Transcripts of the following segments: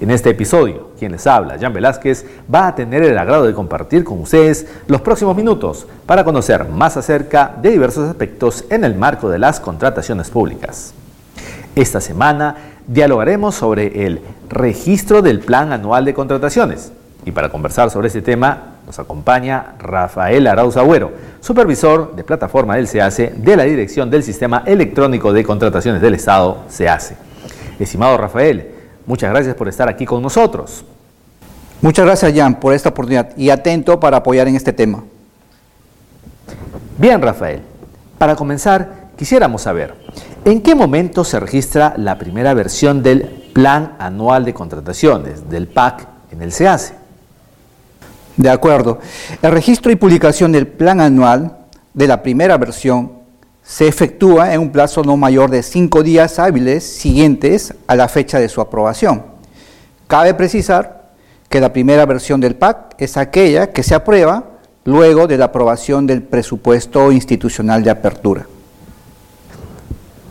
En este episodio, quien les habla, Jan Velázquez, va a tener el agrado de compartir con ustedes los próximos minutos para conocer más acerca de diversos aspectos en el marco de las contrataciones públicas. Esta semana dialogaremos sobre el registro del Plan Anual de Contrataciones. Y para conversar sobre este tema nos acompaña Rafael Arauz Agüero, supervisor de plataforma del SEACE de la Dirección del Sistema Electrónico de Contrataciones del Estado, SEACE. Estimado Rafael, Muchas gracias por estar aquí con nosotros. Muchas gracias, Jan, por esta oportunidad y atento para apoyar en este tema. Bien, Rafael. Para comenzar, quisiéramos saber, ¿en qué momento se registra la primera versión del Plan Anual de Contrataciones, del PAC, en el SEACE? De acuerdo. El registro y publicación del Plan Anual de la primera versión se efectúa en un plazo no mayor de cinco días hábiles siguientes a la fecha de su aprobación. Cabe precisar que la primera versión del PAC es aquella que se aprueba luego de la aprobación del presupuesto institucional de apertura.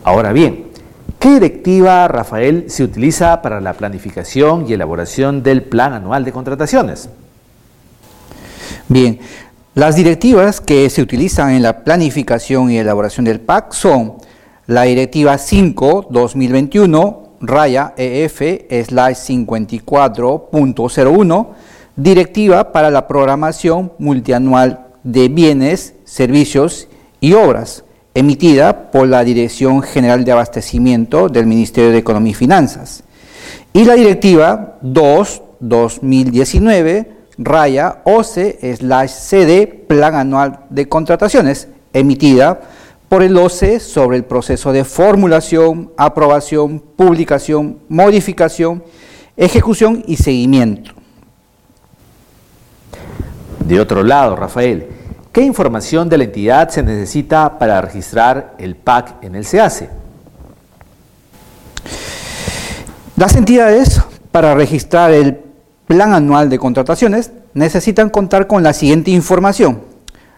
Ahora bien, ¿qué directiva, Rafael, se utiliza para la planificación y elaboración del plan anual de contrataciones? Bien, las directivas que se utilizan en la planificación y elaboración del PAC son la Directiva 5-2021, raya EF, slash 54.01, Directiva para la Programación Multianual de Bienes, Servicios y Obras, emitida por la Dirección General de Abastecimiento del Ministerio de Economía y Finanzas. Y la Directiva 2-2019, raya OCE slash CD Plan Anual de Contrataciones, emitida por el OCE sobre el proceso de formulación, aprobación, publicación, modificación, ejecución y seguimiento. De otro lado, Rafael, ¿qué información de la entidad se necesita para registrar el PAC en el SEACE? Las entidades para registrar el plan anual de contrataciones, necesitan contar con la siguiente información.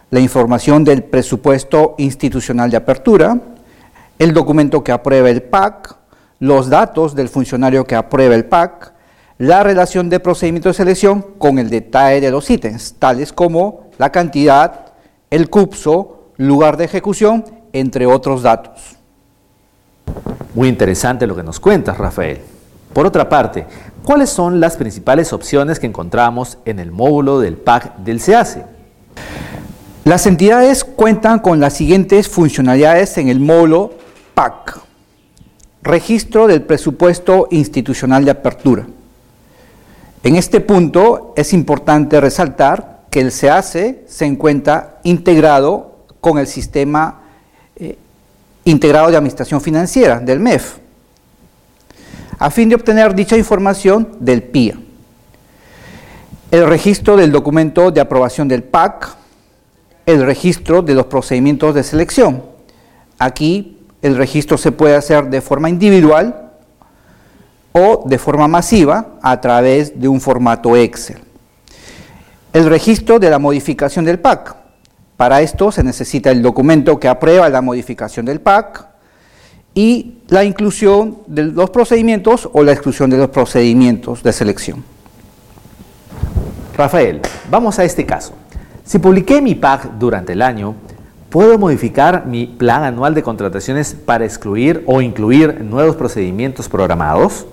La información del presupuesto institucional de apertura, el documento que aprueba el PAC, los datos del funcionario que aprueba el PAC, la relación de procedimiento de selección con el detalle de los ítems, tales como la cantidad, el CUPSO, lugar de ejecución, entre otros datos. Muy interesante lo que nos cuentas, Rafael. Por otra parte, ¿cuáles son las principales opciones que encontramos en el módulo del PAC del SEACE? Las entidades cuentan con las siguientes funcionalidades en el módulo PAC. Registro del presupuesto institucional de apertura. En este punto es importante resaltar que el SEACE se encuentra integrado con el sistema eh, integrado de administración financiera del MEF a fin de obtener dicha información del PIA. El registro del documento de aprobación del PAC, el registro de los procedimientos de selección. Aquí el registro se puede hacer de forma individual o de forma masiva a través de un formato Excel. El registro de la modificación del PAC. Para esto se necesita el documento que aprueba la modificación del PAC, y la inclusión de los procedimientos o la exclusión de los procedimientos de selección. Rafael, vamos a este caso. Si publiqué mi PAC durante el año, ¿puedo modificar mi plan anual de contrataciones para excluir o incluir nuevos procedimientos programados?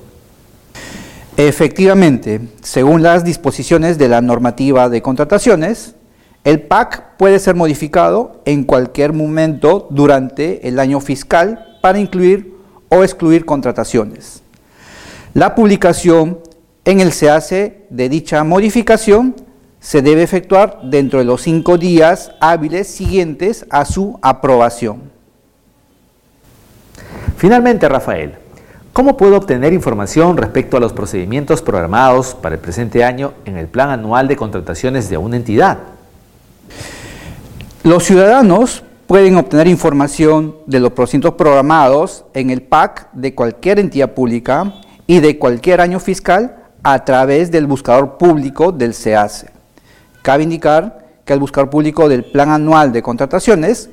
Efectivamente, según las disposiciones de la normativa de contrataciones, el PAC puede ser modificado en cualquier momento durante el año fiscal para incluir o excluir contrataciones. La publicación en el SEACE de dicha modificación se debe efectuar dentro de los cinco días hábiles siguientes a su aprobación. Finalmente, Rafael, ¿cómo puedo obtener información respecto a los procedimientos programados para el presente año en el plan anual de contrataciones de una entidad? Los ciudadanos pueden obtener información de los procedimientos programados en el PAC de cualquier entidad pública y de cualquier año fiscal a través del buscador público del SEACE. Cabe indicar que el buscador público del Plan Anual de Contrataciones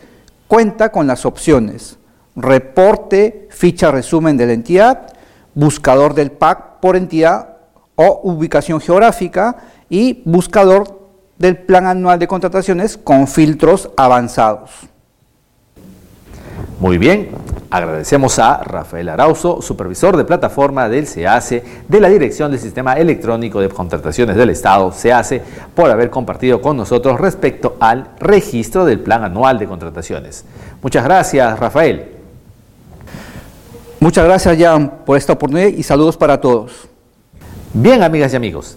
cuenta con las opciones reporte, ficha resumen de la entidad, buscador del PAC por entidad o ubicación geográfica y buscador del Plan Anual de Contrataciones con filtros avanzados. Muy bien, agradecemos a Rafael Arauzo, supervisor de plataforma del SEACE, de la Dirección del Sistema Electrónico de Contrataciones del Estado, SEACE, por haber compartido con nosotros respecto al registro del Plan Anual de Contrataciones. Muchas gracias, Rafael. Muchas gracias, Jan, por esta oportunidad y saludos para todos. Bien, amigas y amigos,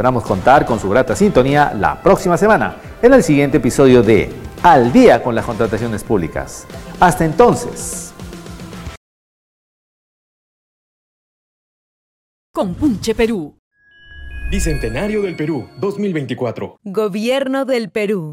Esperamos contar con su grata sintonía la próxima semana en el siguiente episodio de Al día con las contrataciones públicas. Hasta entonces. Compunche Perú. Bicentenario del Perú 2024. Gobierno del Perú.